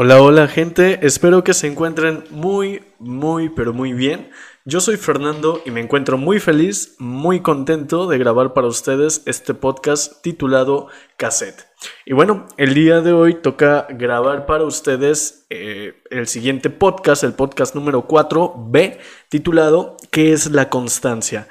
Hola, hola gente, espero que se encuentren muy, muy, pero muy bien. Yo soy Fernando y me encuentro muy feliz, muy contento de grabar para ustedes este podcast titulado Cassette. Y bueno, el día de hoy toca grabar para ustedes eh, el siguiente podcast, el podcast número 4B, titulado ¿Qué es la constancia?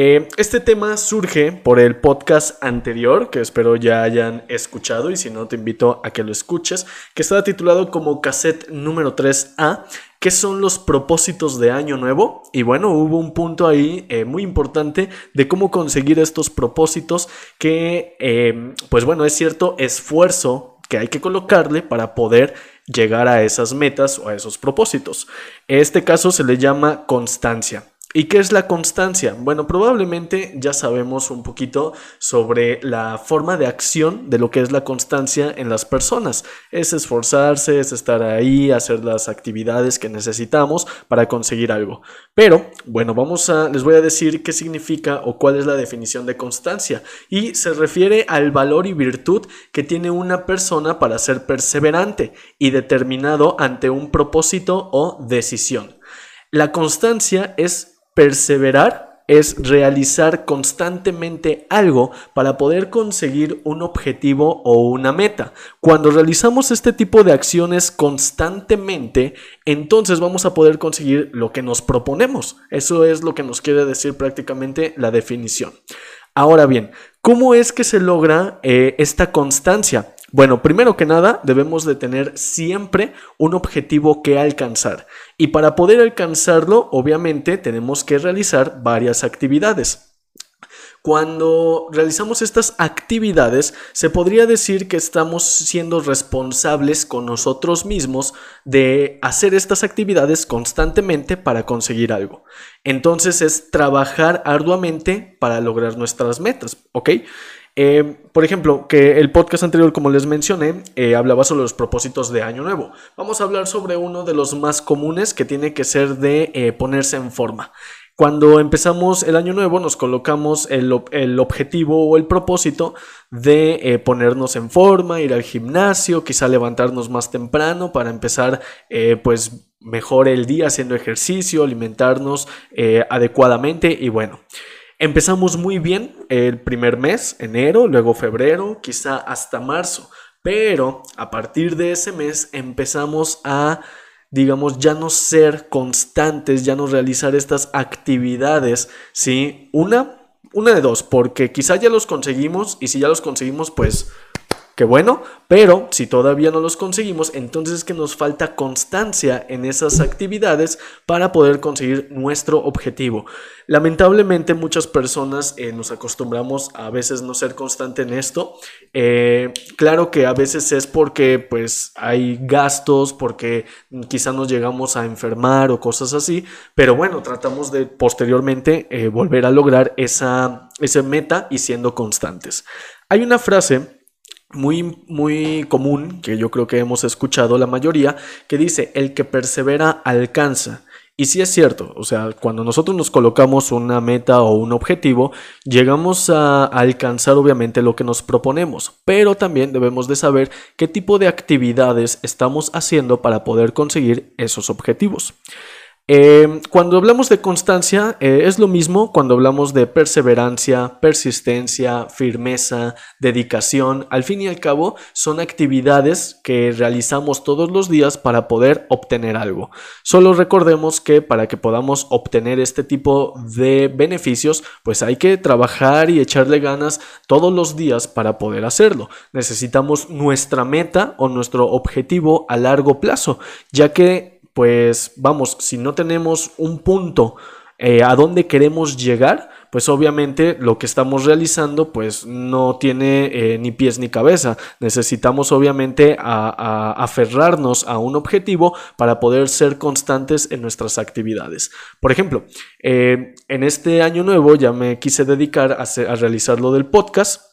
Eh, este tema surge por el podcast anterior, que espero ya hayan escuchado y si no te invito a que lo escuches, que estaba titulado como cassette número 3A, que son los propósitos de año nuevo. Y bueno, hubo un punto ahí eh, muy importante de cómo conseguir estos propósitos que, eh, pues bueno, es cierto esfuerzo que hay que colocarle para poder llegar a esas metas o a esos propósitos. Este caso se le llama constancia. ¿Y qué es la constancia? Bueno, probablemente ya sabemos un poquito sobre la forma de acción de lo que es la constancia en las personas. Es esforzarse, es estar ahí, hacer las actividades que necesitamos para conseguir algo. Pero, bueno, vamos a, les voy a decir qué significa o cuál es la definición de constancia. Y se refiere al valor y virtud que tiene una persona para ser perseverante y determinado ante un propósito o decisión. La constancia es Perseverar es realizar constantemente algo para poder conseguir un objetivo o una meta. Cuando realizamos este tipo de acciones constantemente, entonces vamos a poder conseguir lo que nos proponemos. Eso es lo que nos quiere decir prácticamente la definición. Ahora bien, ¿cómo es que se logra eh, esta constancia? Bueno, primero que nada, debemos de tener siempre un objetivo que alcanzar. Y para poder alcanzarlo, obviamente, tenemos que realizar varias actividades. Cuando realizamos estas actividades, se podría decir que estamos siendo responsables con nosotros mismos de hacer estas actividades constantemente para conseguir algo. Entonces es trabajar arduamente para lograr nuestras metas, ¿ok? Eh, por ejemplo, que el podcast anterior, como les mencioné, eh, hablaba sobre los propósitos de Año Nuevo. Vamos a hablar sobre uno de los más comunes que tiene que ser de eh, ponerse en forma. Cuando empezamos el año nuevo nos colocamos el, objetivo o el propósito de ponernos en forma, ir al gimnasio, quizá levantarnos más temprano para empezar pues mejor el día haciendo ejercicio, alimentarnos adecuadamente y bueno. Empezamos muy bien el primer mes, enero, luego febrero, quizá hasta marzo, pero a partir de ese mes empezamos a, digamos, ya no ser constantes, ya no realizar estas actividades, ¿sí? Una, una de dos, porque quizá ya los conseguimos y si ya los conseguimos, pues Qué bueno, pero si todavía no los conseguimos, entonces es que nos falta constancia en esas actividades para poder conseguir nuestro objetivo. Lamentablemente muchas personas eh, nos acostumbramos a veces no ser constante en esto. Eh, claro que a veces es porque pues hay gastos, porque quizá nos llegamos a enfermar o cosas así, pero bueno, tratamos de posteriormente eh, volver a lograr esa, esa meta y siendo constantes. Hay una frase muy, muy común, que yo creo que hemos escuchado la mayoría, que dice, el que persevera alcanza. Y sí es cierto, o sea, cuando nosotros nos colocamos una meta o un objetivo, llegamos a alcanzar obviamente lo que nos proponemos, pero también debemos de saber qué tipo de actividades estamos haciendo para poder conseguir esos objetivos. Em, cuando hablamos de constancia, eh, es lo mismo cuando hablamos de perseverancia, persistencia, firmeza, dedicación. Al fin y al cabo, son actividades que realizamos todos los días para poder obtener algo. Solo recordemos que para que podamos obtener este tipo de beneficios, pues hay que trabajar y echarle ganas todos los días para poder hacerlo. Necesitamos nuestra meta o nuestro objetivo a largo plazo, ya que pues vamos, si no tenemos un punto eh, a donde queremos llegar, pues obviamente lo que estamos realizando pues no tiene eh, ni pies ni cabeza. Necesitamos obviamente aferrarnos a un objetivo para poder ser constantes en nuestras actividades. Por ejemplo, eh, en este año nuevo ya me quise dedicar a realizar lo del podcast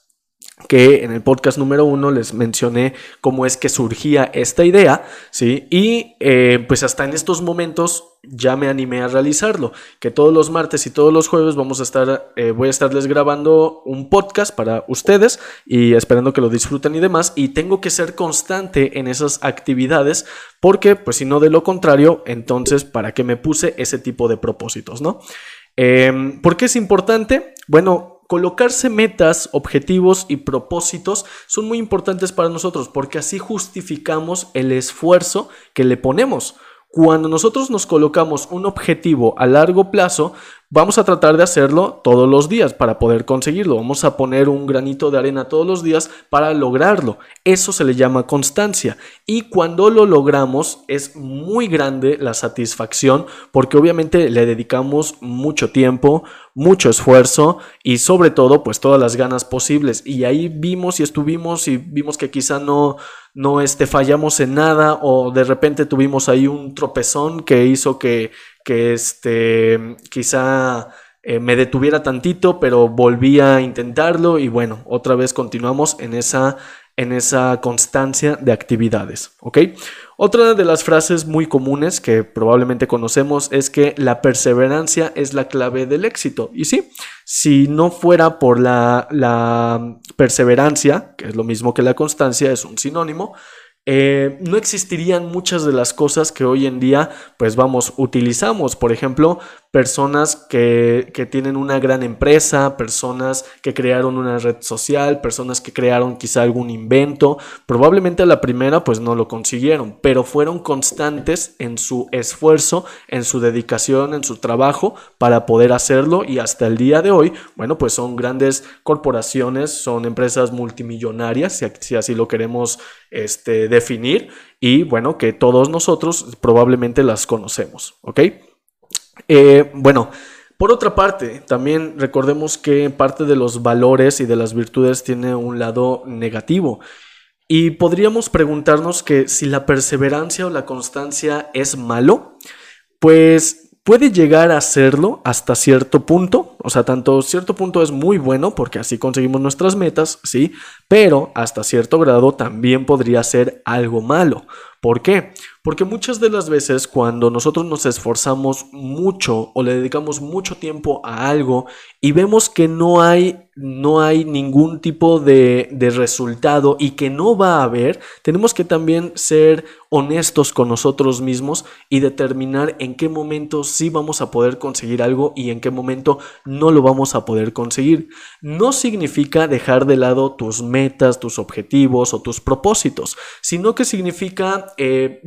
que en el podcast número uno les mencioné cómo es que surgía esta idea, ¿sí? Y eh, pues hasta en estos momentos ya me animé a realizarlo, que todos los martes y todos los jueves vamos a estar, eh, voy a estarles grabando un podcast para ustedes y esperando que lo disfruten y demás, y tengo que ser constante en esas actividades, porque pues si no de lo contrario, entonces, ¿para qué me puse ese tipo de propósitos, no? Eh, ¿Por qué es importante? Bueno, colocarse metas, objetivos y propósitos son muy importantes para nosotros porque así justificamos el esfuerzo que le ponemos. Cuando nosotros nos colocamos un objetivo a largo plazo, vamos a tratar de hacerlo todos los días para poder conseguirlo. Vamos a poner un granito de arena todos los días para lograrlo. Eso se le llama constancia. Y cuando lo logramos es muy grande la satisfacción porque obviamente le dedicamos mucho tiempo, mucho esfuerzo y sobre todo pues todas las ganas posibles. Y ahí vimos y estuvimos y vimos que quizá no no este, fallamos en nada o de repente tuvimos ahí un tropezón que hizo que, que este, quizá eh, me detuviera tantito, pero volví a intentarlo y bueno, otra vez continuamos en esa, en esa constancia de actividades, ¿ok? Otra de las frases muy comunes que probablemente conocemos es que la perseverancia es la clave del éxito. Y sí, si no fuera por la, la perseverancia, que es lo mismo que la constancia, es un sinónimo, eh, no existirían muchas de las cosas que hoy en día, pues vamos, utilizamos. Por ejemplo, personas que, que, tienen una gran empresa, personas que crearon una red social, personas que crearon quizá algún invento. Probablemente a la primera pues no lo consiguieron, pero fueron constantes en su esfuerzo, en su dedicación, en su trabajo para poder hacerlo y hasta el día de hoy, bueno, pues son grandes corporaciones, son empresas multimillonarias, si así lo queremos este, definir y bueno, que todos nosotros probablemente las conocemos, ¿ok? Eh, bueno, por otra parte, también recordemos que parte de los valores y de las virtudes tiene un lado negativo. Y podríamos preguntarnos que si la perseverancia o la constancia es malo, pues puede llegar a serlo hasta cierto punto, o sea, tanto cierto punto es muy bueno porque así conseguimos nuestras metas, sí, pero hasta cierto grado también podría ser algo malo. ¿Por qué? Porque muchas de las veces cuando nosotros nos esforzamos mucho o le dedicamos mucho tiempo a algo y vemos que no hay, no hay ningún tipo de, de resultado y que no va a haber, tenemos que también ser honestos con nosotros mismos y determinar en qué momento sí vamos a poder conseguir algo y en qué momento no lo vamos a poder conseguir. No significa dejar de lado tus metas, tus objetivos o tus propósitos, sino que significa eh,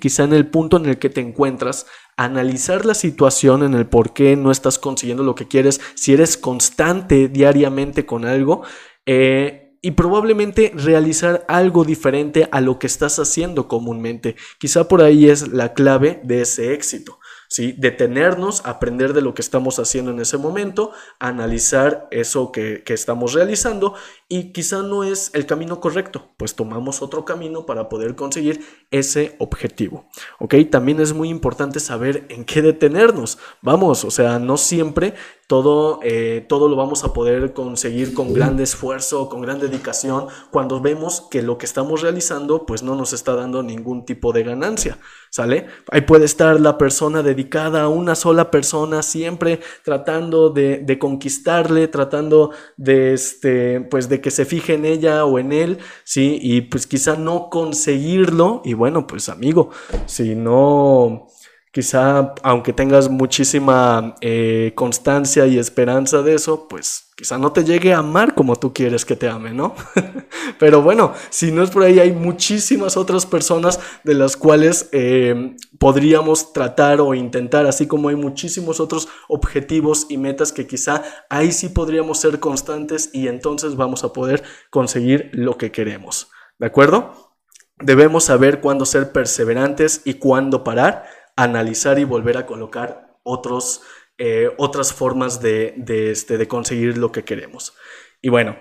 quizá en el punto en el que te encuentras, analizar la situación en el por qué no estás consiguiendo lo que quieres, si eres constante diariamente con algo. Eh, y probablemente realizar algo diferente a lo que estás haciendo comúnmente. Quizá por ahí es la clave de ese éxito. Detenernos, aprender de lo que estamos haciendo en ese momento, analizar eso que, que estamos realizando y quizá no es el camino correcto, pues tomamos otro camino para poder conseguir ese objetivo. ¿Ok? También es muy importante saber en qué detenernos. Vamos, o sea, no siempre todo, eh, todo lo vamos a poder conseguir con gran esfuerzo, con gran dedicación, cuando vemos que lo que estamos realizando pues no nos está dando ningún tipo de ganancia, ¿sale? Ahí puede estar la persona dedicada a una sola persona, siempre tratando de, de conquistarle, tratando de, este, pues de que se fije en ella o en él, ¿sí? Y pues quizá no conseguirlo, y bueno, pues amigo, si no quizá aunque tengas muchísima eh, constancia y esperanza de eso, pues quizá no te llegue a amar como tú quieres que te ame, ¿no? Pero bueno, si no es por ahí, hay muchísimas otras personas de las cuales eh, podríamos tratar o intentar, así como hay muchísimos otros objetivos y metas que quizá ahí sí podríamos ser constantes y entonces vamos a poder conseguir lo que queremos, ¿de acuerdo? Debemos saber cuándo ser perseverantes y cuándo parar analizar y volver a colocar otros, eh, otras formas de, este, de conseguir lo que queremos. Y bueno,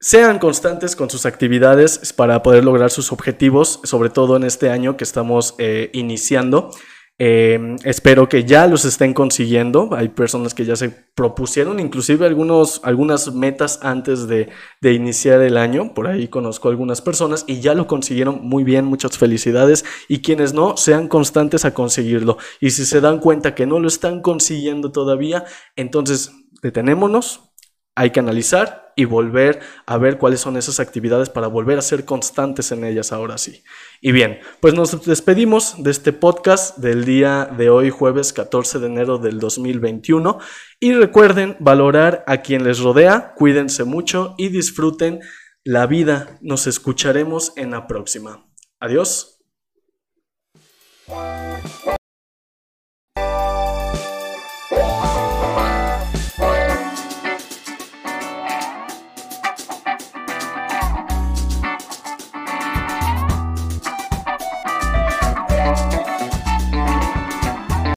sean constantes con sus actividades para poder lograr sus objetivos, sobre todo en este año que estamos eh, iniciando. Eh, espero que ya los estén consiguiendo. Hay personas que ya se propusieron, inclusive algunos, algunas metas antes de, de, iniciar el año. Por ahí conozco algunas personas y ya lo consiguieron muy bien. Muchas felicidades. Y quienes no, sean constantes a conseguirlo. Y si se dan cuenta que no lo están consiguiendo todavía, entonces detenémonos, hay que analizar y volver a ver cuáles son esas actividades para volver a ser constantes en ellas ahora sí. Y bien, pues nos despedimos de este podcast del día de hoy, jueves 14 de enero del 2021. Y recuerden valorar a quien les rodea, cuídense mucho y disfruten la vida. Nos escucharemos en la próxima. Adiós.